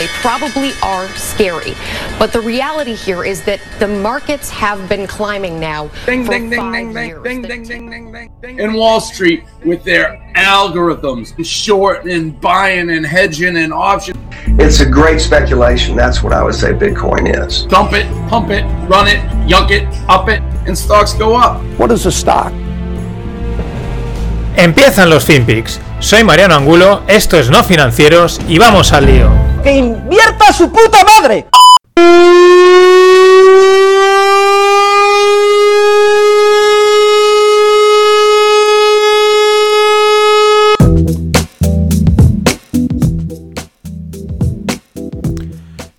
They probably are scary. But the reality here is that the markets have been climbing now Ding, for ding, ding, five ding, ding, years. ding, ding, ding, ding, ding, ding. In Wall Street with their algorithms and short and buying and hedging and options. It's a great speculation. That's what I would say Bitcoin is. Dump it, pump it, run it, yunk it, up it, and stocks go up. What is a stock? Empiezan los FinPix. Soy Mariano Angulo, esto es No Financieros y vamos al lío. ¡Que invierta su puta madre!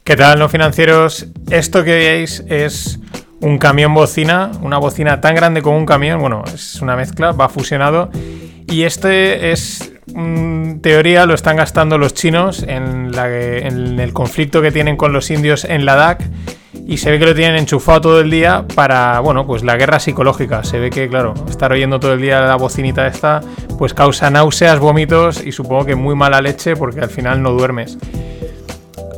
¿Qué tal, no financieros? Esto que veis es un camión bocina, una bocina tan grande como un camión, bueno, es una mezcla, va fusionado. Y este es, teoría, lo están gastando los chinos en, la el conflicto que tienen con los indios en Ladakh. Y se ve que lo tienen enchufado todo el día para, bueno, pues la guerra psicológica. Se ve que, claro, estar oyendo todo el día la bocinita esta, pues causa náuseas, vómitos y supongo que muy mala leche porque al final no duermes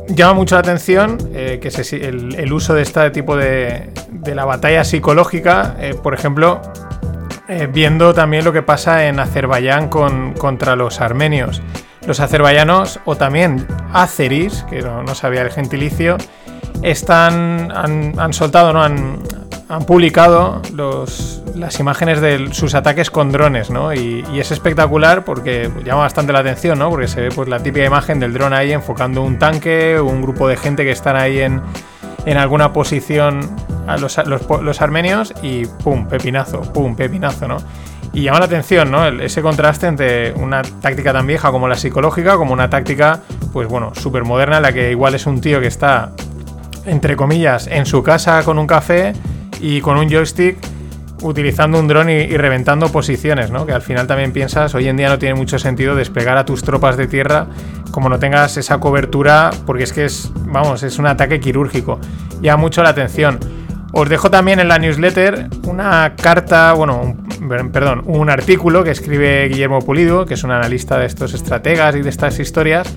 llama mucho la atención eh, que el uso de este tipo de, de la batalla psicológica, eh, por ejemplo, eh, viendo también lo que pasa en Azerbaiyán con, contra los armenios. Los azerbaiyanos, o también azeris, que no, no sabía el gentilicio, están, han, han soltado, ¿no? han, han publicado los, las imágenes de sus ataques con drones, ¿no? Y, y es espectacular porque llama bastante la atención, ¿no? Porque se ve pues, la típica imagen del dron ahí enfocando un tanque, un grupo de gente que están ahí en, en alguna posición a los, armenios y pum, pepinazo, pum, pepinazo, ¿no? Y llama la atención, ¿no? Ese contraste entre una táctica tan vieja como la psicológica, como una táctica, pues bueno, súper moderna, la que igual es un tío que está, entre comillas, en su casa con un café y con un joystick utilizando un dron y, y reventando posiciones, ¿no? Que al final también piensas, hoy en día no tiene mucho sentido desplegar a tus tropas de tierra como no tengas esa cobertura, porque es que es, vamos, es un ataque quirúrgico. Llama mucho la atención. Os dejo también en la newsletter una carta, bueno, un- per- perdón, un artículo que escribe Guillermo Pulido, que es un analista de estos estrategas y de estas historias,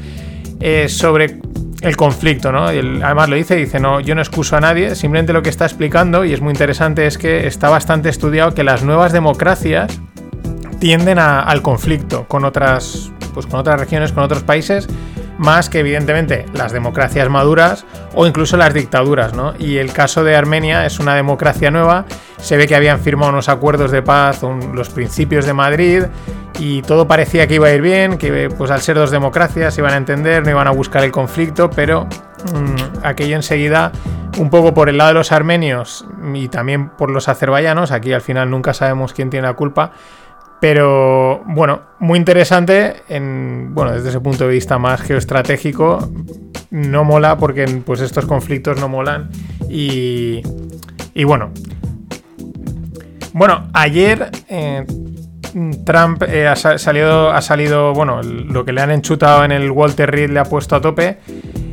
eh, sobre el conflicto, ¿no? Además lo dice, dice, no, yo no excuso a nadie, simplemente lo que está explicando, y es muy interesante, es que está bastante estudiado que las nuevas democracias tienden al conflicto con otras, pues con otras regiones, con otros países, más que evidentemente las democracias maduras o incluso las dictaduras, ¿no? Y el caso de Armenia es una democracia nueva, se ve que habían firmado unos acuerdos de paz, los principios de Madrid, y todo parecía que iba a ir bien, que pues al ser dos democracias iban a entender, no iban a buscar el conflicto, pero mm, aquello enseguida, un poco por el lado de los armenios y también por los azerbaiyanos, aquí al final nunca sabemos quién tiene la culpa, pero bueno, muy interesante en, bueno, desde ese punto de vista más geoestratégico. No mola porque pues estos conflictos no molan. Y, y bueno. Bueno, ayer eh, Trump eh, ha sa- salido, ha salido, bueno, lo que le han enchutado en el Walter Reed le ha puesto a tope.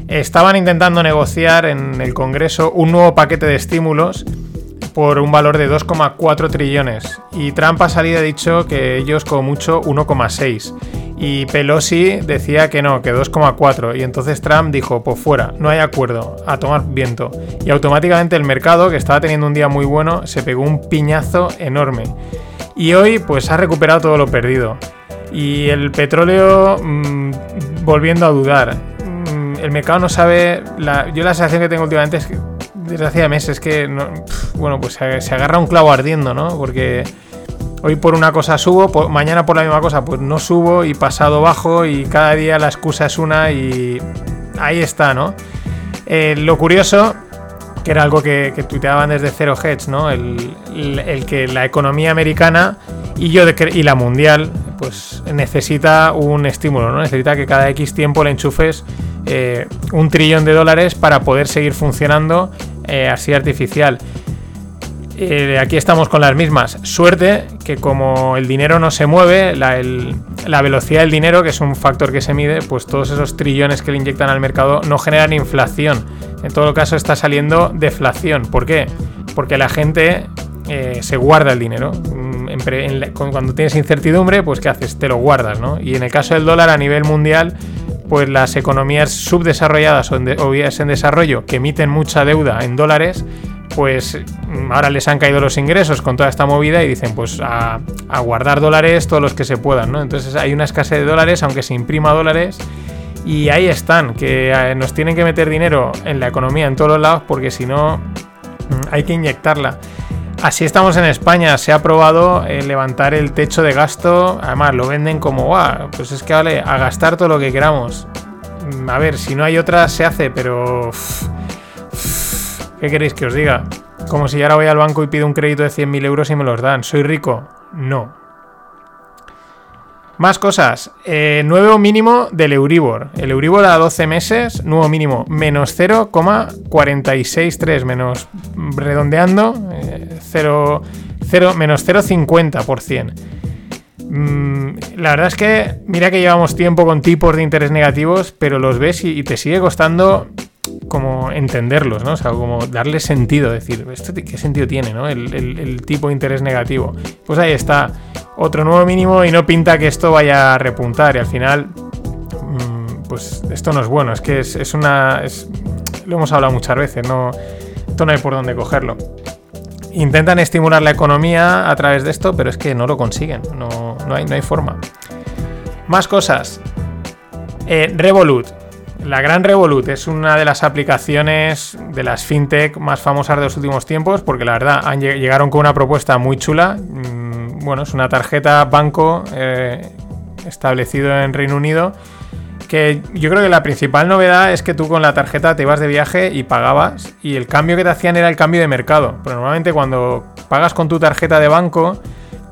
Estaban intentando negociar en el Congreso un nuevo paquete de estímulos por un valor de 2,4 trillones. Y Trump ha salido y ha dicho que ellos como mucho 1,6. Y Pelosi decía que no, que 2,4. Y entonces Trump dijo, pues fuera, no hay acuerdo, a tomar viento. Y automáticamente el mercado, que estaba teniendo un día muy bueno, se pegó un piñazo enorme. Y hoy pues ha recuperado todo lo perdido. Y el petróleo mm, volviendo a dudar. Mm, el mercado no sabe... La, yo la sensación que tengo últimamente es que meses es que, no- bueno, pues se, agarra un clavo ardiendo, ¿no? Porque hoy por una cosa subo, mañana por la misma cosa pues no subo y pasado bajo y cada día la excusa es una y ahí está, ¿no? Eh, lo curioso, que era algo que, que tuiteaban desde Zero Hedge, ¿no? El, el- que la economía americana y yo de y la mundial pues necesita un estímulo, ¿no? Necesita que cada X tiempo le enchufes eh, un trillón de dólares para poder seguir funcionando eh, así artificial. Eh, aquí estamos con las mismas. Suerte que como el dinero no se mueve, la, la velocidad del dinero, que es un factor que se mide, pues todos esos trillones que le inyectan al mercado no generan inflación. En todo caso está saliendo deflación. ¿Por qué? Porque la gente eh, se guarda el dinero. Mm, cuando tienes incertidumbre, pues ¿qué haces? Te lo guardas, ¿no? Y en el caso del dólar a nivel mundial, pues las economías subdesarrolladas o, en vías en desarrollo que emiten mucha deuda en dólares, pues mm, ahora les han caído los ingresos con toda esta movida y dicen pues a, a, guardar dólares todos los que se puedan, ¿no? Entonces hay una escasez de dólares, aunque se imprima dólares, y ahí están, que eh, nos tienen que meter dinero en la economía en todos los lados porque si no mm, hay que inyectarla. Así estamos en España, se ha aprobado eh, levantar el techo de gasto, además lo venden como, guau, pues es que vale, a gastar todo lo que queramos. Mm, a ver, si no hay otra se hace, pero... ¿Qué queréis que os diga? Como si yo ahora voy al banco y pido un crédito de 100.000 euros y me los dan. ¿Soy rico? No. Más cosas. Eh, nuevo mínimo del Euribor. El Euribor a 12 meses, nuevo mínimo, menos 0,463, menos redondeando, 0, eh, menos 0,50%. Mm, la verdad es que, mira que llevamos tiempo con tipos de interés negativos, pero los ves y, te sigue costando como entenderlos, ¿no? O como darle sentido, decir, ¿esto qué sentido tiene, ¿no? el tipo de interés negativo. Pues ahí está otro nuevo mínimo y no pinta que esto vaya a repuntar y al final mm, pues esto no es bueno, es que es, una... lo hemos hablado muchas veces, no, esto no hay por dónde cogerlo. Intentan estimular la economía a través de esto, pero es que no lo consiguen, no, hay, no hay forma. Más cosas. Eh, Revolut. La gran Revolut es una de las aplicaciones de las fintech más famosas de los últimos tiempos, porque la verdad han, llegaron con una propuesta muy chula. Mm, bueno, es una tarjeta banco eh, establecido en Reino Unido. Que yo creo que la principal novedad es que tú con la tarjeta te ibas de viaje y pagabas. Y el cambio que te hacían era el cambio de mercado. Pero normalmente cuando pagas con tu tarjeta de banco,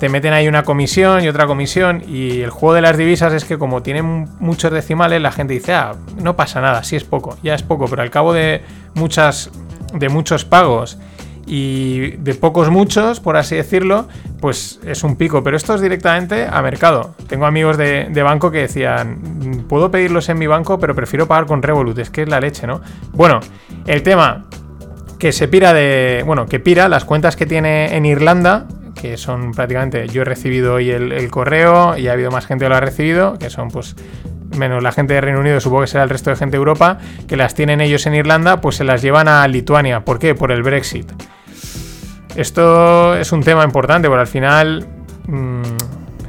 te meten ahí una comisión y otra comisión. Y el juego de las divisas es que como tienen muchos decimales, la gente dice, ah, no pasa nada, sí es poco, ya es poco. Pero al cabo de muchas. de muchos pagos y de pocos muchos, por así decirlo, pues es un pico. Pero esto es directamente a mercado. Tengo amigos de, banco que decían, puedo pedirlos en mi banco, pero prefiero pagar con Revolut. Es que es la leche, ¿no? Bueno, el tema que se pira de... Bueno, que pira las cuentas que tiene en Irlanda, que son prácticamente... Yo he recibido hoy el, correo y ha habido más gente que lo ha recibido, que son pues menos la gente de Reino Unido, supongo que será el resto de gente de Europa, que las tienen ellos en Irlanda, pues se las llevan a Lituania. ¿Por qué? Por el Brexit. Esto es un tema importante, porque al final mm,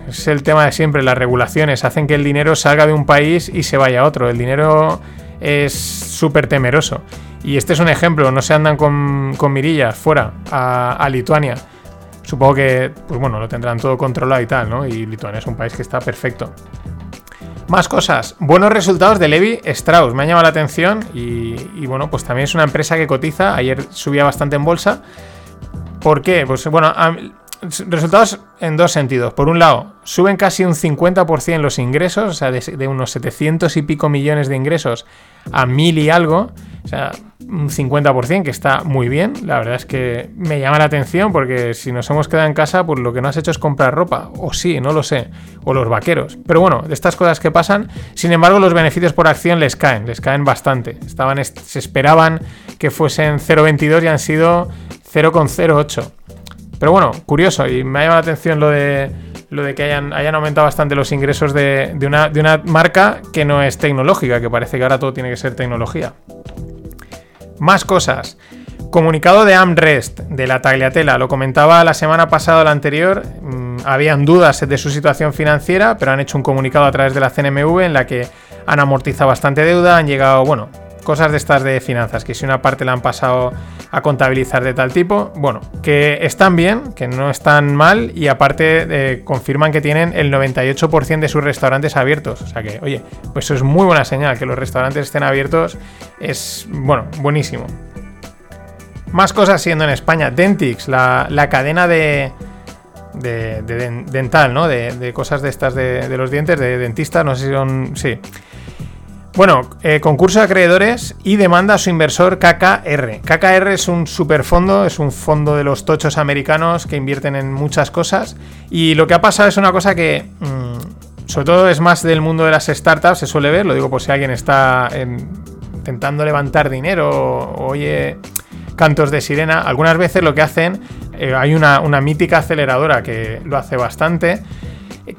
es el tema de siempre, las regulaciones hacen que el dinero salga de un país y se vaya a otro. El dinero es súper temeroso. Y este es un ejemplo, no se andan con, mirillas fuera a, Lituania. Supongo que, pues bueno, lo tendrán todo controlado y tal, ¿no? Y Lituania es un país que está perfecto. Más cosas. Buenos resultados de Levi Strauss. Me ha llamado la atención y, y, bueno, pues también es una empresa que cotiza. Ayer subía bastante en bolsa ¿Por qué? Pues bueno, resultados en dos sentidos. Por un lado, suben casi un 50% los ingresos, o sea, de, unos 700 y pico millones de ingresos a mil y algo, o sea, un 50% que está muy bien. La verdad es que me llama la atención porque si nos hemos quedado en casa, pues lo que no has hecho es comprar ropa, o sí, no lo sé, o los vaqueros. Pero bueno, de estas cosas que pasan, sin embargo, los beneficios por acción les caen, les caen bastante. Estaban, se esperaban que fuesen 0,22 y han sido 0,08. Pero bueno, curioso, y me ha llamado la atención lo de, lo de que hayan, hayan aumentado bastante los ingresos de, una, de una marca que no es tecnológica, que parece que ahora todo tiene que ser tecnología. Más cosas. Comunicado de Amrest, de la Tagliatela. Lo comentaba la semana pasada la anterior. Mm, habían dudas de su situación financiera, pero han hecho un comunicado a través de la CNMV en la que han amortizado bastante deuda, han llegado, bueno, cosas de estas de finanzas, que si una parte la han pasado a contabilizar de tal tipo, bueno, que están bien, que no están mal y aparte eh, confirman que tienen el 98% de sus restaurantes abiertos. O sea que, oye, pues eso es muy buena señal, que los restaurantes estén abiertos es, bueno, buenísimo. Más cosas siendo en España, Dentix, la, cadena de, de, dental, ¿no? De, cosas de estas de, de los dientes, de dentistas, no sé si son... Sí. Bueno, eh, concurso de acreedores y demanda a su inversor KKR. KKR es un superfondo, es un fondo de los tochos americanos que invierten en muchas cosas. Y lo que ha pasado es una cosa que, mm, sobre todo, es más del mundo de las startups, se suele ver, lo digo por si alguien está intentando levantar dinero o oye cantos de sirena. Algunas veces lo que hacen, Eh, hay una, mítica aceleradora que lo hace bastante.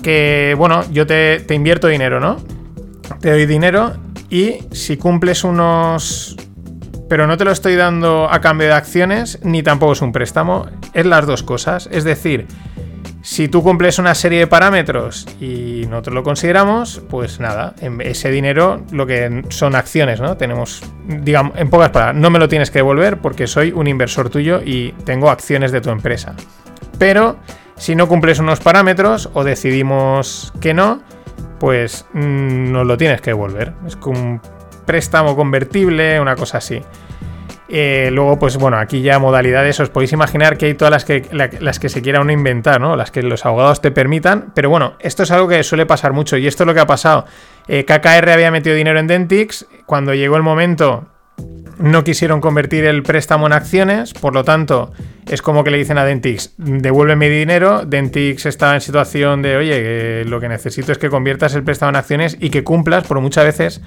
Que, bueno, yo te invierto dinero, ¿no? Te doy dinero y si cumples unos... Pero no te lo estoy dando a cambio de acciones, ni tampoco es un préstamo. Es las dos cosas. Es decir, si tú cumples una serie de parámetros y nosotros lo consideramos, pues nada, ese dinero lo que son acciones, ¿no? Tenemos, digamos, en pocas palabras, no me lo tienes que devolver porque soy un inversor tuyo y tengo acciones de tu empresa. Pero si no cumples unos parámetros o decidimos que no, pues mm, nos lo tienes que devolver. Es como un préstamo convertible, una cosa así. Eh, luego, pues bueno, aquí ya modalidades, os podéis imaginar que hay todas las que, las que se quiera uno inventar, ¿no? Las que los abogados te permitan. Pero bueno, esto es algo que suele pasar mucho y esto es lo que ha pasado. Eh, KKR había metido dinero en Dentix, cuando llegó el momento no quisieron convertir el préstamo en acciones, por lo tanto, es como que le dicen a Dentix, devuélveme mi dinero, Dentix está en situación de, oye, lo que necesito es que conviertas el préstamo en acciones y que cumplas, por muchas veces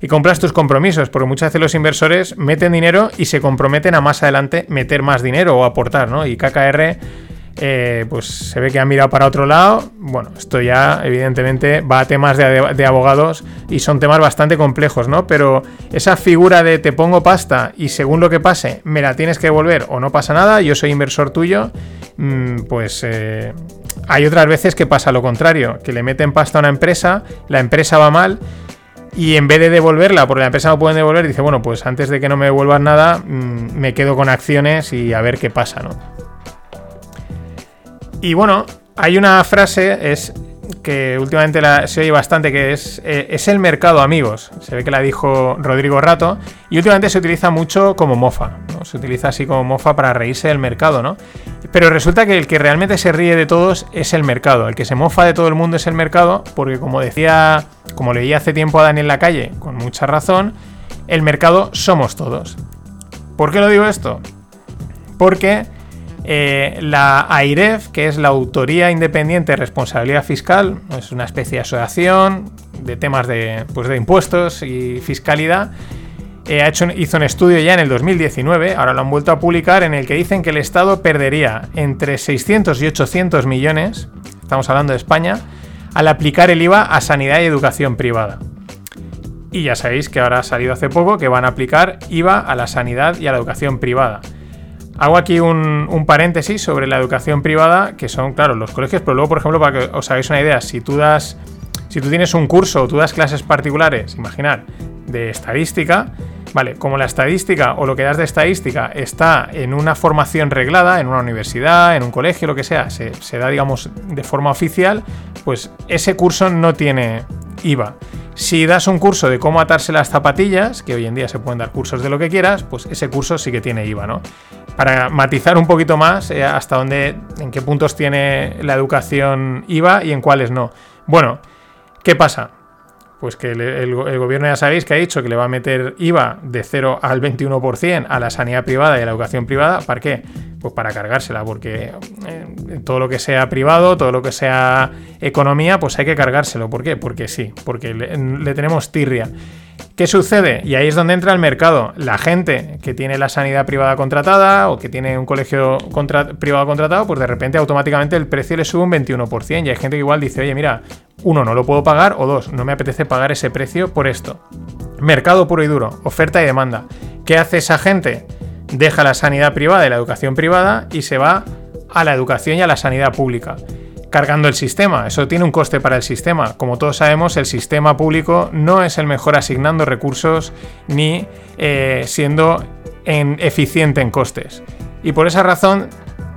y compras tus compromisos, porque muchas veces los inversores meten dinero y se comprometen a más adelante meter más dinero o aportar, ¿no? Y KKR, eh, pues se ve que ha mirado para otro lado. Bueno, esto ya evidentemente va a temas de, abogados y son temas bastante complejos, ¿no? Pero esa figura de te pongo pasta y según lo que pase me la tienes que devolver o no pasa nada, yo soy inversor tuyo, mm, pues... Eh, hay otras veces que pasa lo contrario, que le meten pasta a una empresa, la empresa va mal y en vez de devolverla, porque la empresa no puede devolver, dice, bueno, pues antes de que no me devuelvan nada, mm, me quedo con acciones y a ver qué pasa, ¿no? Y bueno, hay una frase, que últimamente se oye bastante, que es, eh, es el mercado, amigos. Se ve que la dijo Rodrigo Rato. Y últimamente se utiliza mucho como mofa. Se utiliza así como mofa para reírse del mercado, ¿no? Pero resulta que el que realmente se ríe de todos es el mercado. El que se mofa de todo el mundo es el mercado, porque como decía, como leía hace tiempo a Daniel Lacalle, con mucha razón, el mercado somos todos. ¿Por qué lo digo esto? Porque eh, la AIREF, que es la Autoría Independiente de Responsabilidad Fiscal, es una especie de asociación de temas de, pues de impuestos y fiscalidad, eh, ha hecho, hizo un estudio ya en el 2019, ahora lo han vuelto a publicar, en el que dicen que el Estado perdería entre 600 y 800 millones, estamos hablando de España, al aplicar el IVA a sanidad y educación privada. Y ya sabéis que ahora ha salido hace poco que van a aplicar IVA a la sanidad y a la educación privada. Hago aquí un, paréntesis sobre la educación privada, que son, claro, los colegios, pero luego, por ejemplo, para que os hagáis una idea, si tú das, si tú tienes un curso o tú das clases particulares, imaginar, de estadística, vale, como la estadística o lo que das de estadística está en una formación reglada, en una universidad, en un colegio, lo que sea, se, se da, digamos, de forma oficial, pues ese curso no tiene IVA. Si das un curso de cómo atarse las zapatillas, que hoy en día se pueden dar cursos de lo que quieras, pues ese curso sí que tiene IVA, ¿no? para matizar un poquito más eh, hasta dónde, en qué puntos tiene la educación IVA y en cuáles no. Bueno, ¿qué pasa? Pues que el, gobierno ya sabéis que ha dicho que le va a meter IVA de 0 al 21% a la sanidad privada y a la educación privada. ¿Para qué? Pues para cargársela, porque eh, todo lo que sea privado, todo lo que sea economía, pues hay que cargárselo. ¿Por qué? Porque sí, porque le tenemos tirria. ¿Qué sucede? Y ahí es donde entra el mercado. La gente que tiene la sanidad privada contratada o que tiene un colegio privado contratado, pues de repente automáticamente el precio le sube un 21%. Y hay gente que igual dice, oye, mira, uno, no lo puedo pagar, o dos, no me apetece pagar ese precio por esto. Mercado puro y duro, oferta y demanda. ¿Qué hace esa gente? Deja la sanidad privada y la educación privada y se va a la educación y a la sanidad pública cargando el sistema. Eso tiene un coste para el sistema. Como todos sabemos, el sistema público no es el mejor asignando recursos ni eh, siendo en, eficiente en costes. Y por esa razón,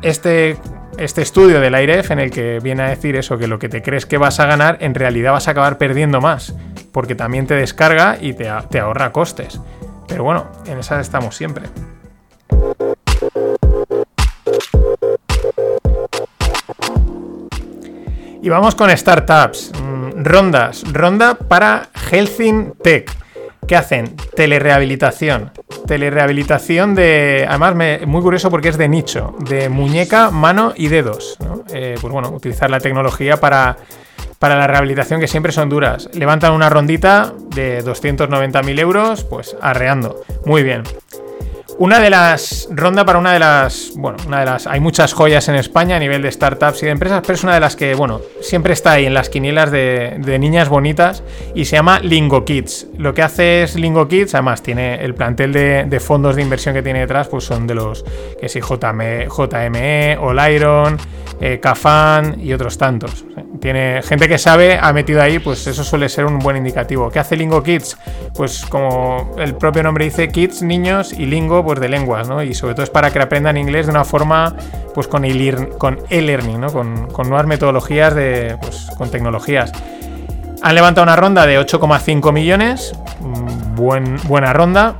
este, este estudio del AIREF en el que viene a decir eso, que lo que te crees que vas a ganar, en realidad vas a acabar perdiendo más, porque también te descarga y te, te ahorra costes. Pero bueno, en esas estamos siempre. Y vamos con startups. Mm, rondas. Ronda para Healthing Tech. ¿Qué hacen? Telerehabilitación. Telerehabilitación de. Además, muy curioso porque es de nicho. De muñeca, mano y dedos. Eh, pues bueno, utilizar la tecnología para, para la rehabilitación que siempre son duras. Levantan una rondita de 290.000 euros, pues arreando. Muy bien. Una de las. Ronda para una de las. Bueno, una de las. Hay muchas joyas en España a nivel de startups y de empresas, pero es una de las que, bueno, siempre está ahí en las quinielas de, niñas bonitas y se llama Lingo Kids. Lo que hace es Lingo Kids, además, tiene el plantel de, fondos de inversión que tiene detrás, pues son de los que sí, JME, JME Oliron, eh, Cafan y otros tantos. Tiene gente que sabe, ha metido ahí, pues eso suele ser un buen indicativo. ¿Qué hace Lingo Kids? Pues como el propio nombre dice, kids, niños y lingo, pues de lenguas, ¿no? Y sobre todo es para que aprendan inglés de una forma, pues con e-learning, ¿no? Con, nuevas metodologías de, pues, con tecnologías. Han levantado una ronda de 8,5 millones, mm, buen, buena ronda.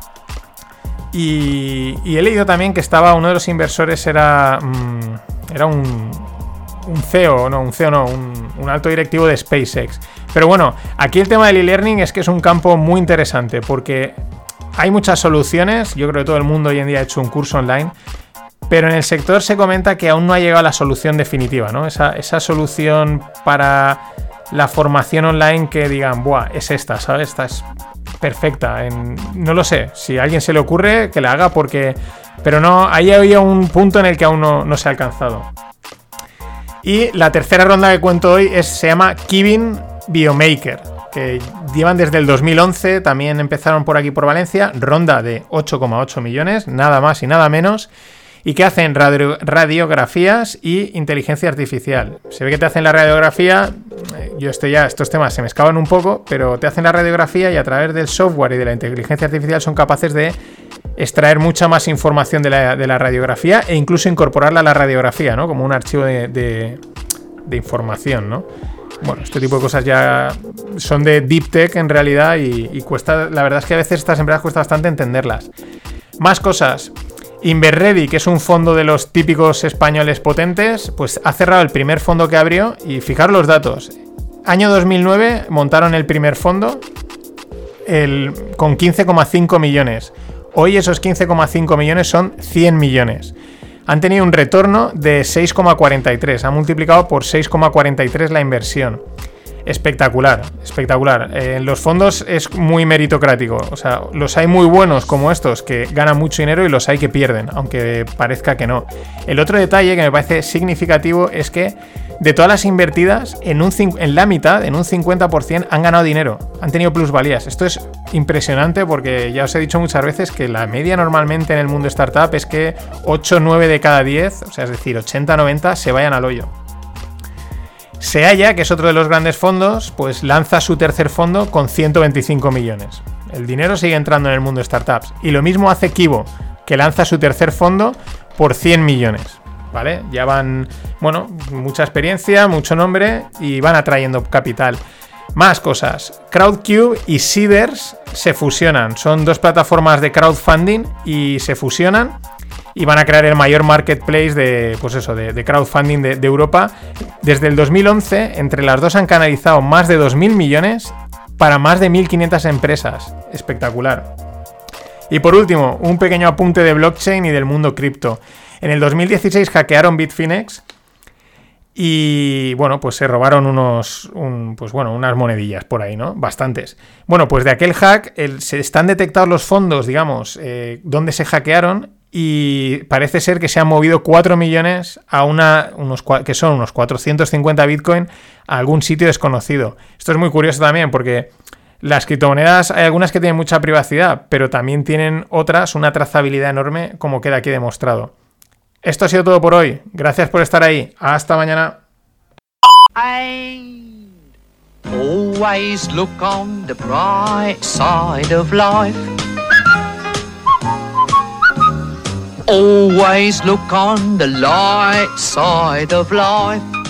Y, he leído también que estaba uno de los inversores era, mm, era un, un CEO, no, un CEO no, un, alto directivo de SpaceX. Pero bueno, aquí el tema del e-learning es que es un campo muy interesante porque hay muchas soluciones, yo creo que todo el mundo hoy en día ha hecho un curso online, pero en el sector se comenta que aún no ha llegado la solución definitiva, ¿no? Esa, solución para la formación online que digan, buah, es esta, ¿sabes? Esta es perfecta. no lo sé, si a alguien se le ocurre, que la haga porque... Pero no, ahí había un punto en el que aún no, se ha alcanzado. Y la tercera ronda que cuento hoy es, se llama Kivin Biomaker, que llevan desde el 2011, también empezaron por aquí por Valencia, ronda de 8,8 millones, nada más y nada menos, y que hacen radiografías y inteligencia artificial. Se ve que te hacen la radiografía, eh, yo estoy ya, estos temas se me escaban un poco, pero te hacen la radiografía y a través del software y de la inteligencia artificial son capaces de extraer mucha más información de la, radiografía e incluso incorporarla a la radiografía, ¿no? Como un archivo de, información, ¿no? Bueno, este tipo de cosas ya son de deep tech en realidad y, cuesta, la verdad es que a veces estas empresas cuesta bastante entenderlas. Más cosas. Inverready, que es un fondo de los típicos españoles potentes, pues ha cerrado el primer fondo que abrió y fijar los datos. Año 2009 montaron el primer fondo el, con 15,5 millones. Hoy esos 15,5 millones son 100 millones. Han tenido un retorno de 6,43, ha multiplicado por 6,43 la inversión. Espectacular, espectacular. En eh, los fondos es muy meritocrático. O sea, los hay muy buenos como estos que ganan mucho dinero y los hay que pierden, aunque parezca que no. El otro detalle que me parece significativo es que de todas las invertidas, en, la mitad, en un 50%, han ganado dinero, han tenido plusvalías. Esto es impresionante porque ya os he dicho muchas veces que la media normalmente en el mundo startup es que 8, 9 de cada 10, o sea, es decir, 80, 90, se vayan al hoyo. Seaya, que es otro de los grandes fondos, pues lanza su tercer fondo con 125 millones. El dinero sigue entrando en el mundo startups. Y lo mismo hace Kibo, que lanza su tercer fondo por 100 millones. ¿Vale? Ya van, bueno, mucha experiencia, mucho nombre y van atrayendo capital. Más cosas. Crowdcube y Seeders se fusionan. Son dos plataformas de crowdfunding y se fusionan y van a crear el mayor marketplace de, pues eso, de, crowdfunding de, Europa. Desde el 2011, entre las dos han canalizado más de 2.000 millones para más de 1.500 empresas. Espectacular. Y por último, un pequeño apunte de blockchain y del mundo cripto. En el 2016 hackearon Bitfinex y bueno, pues se robaron unos, pues bueno, unas monedillas por ahí, ¿no? Bastantes. Bueno, pues de aquel hack se están detectados los fondos, digamos, eh, donde se hackearon y parece ser que se han movido 4 millones a una, unos, que son unos 450 Bitcoin a algún sitio desconocido. Esto es muy curioso también porque las criptomonedas hay algunas que tienen mucha privacidad, pero también tienen otras una trazabilidad enorme como queda aquí demostrado. Esto ha sido todo por hoy. Gracias por estar ahí. Hasta mañana. Always look on the light side of life.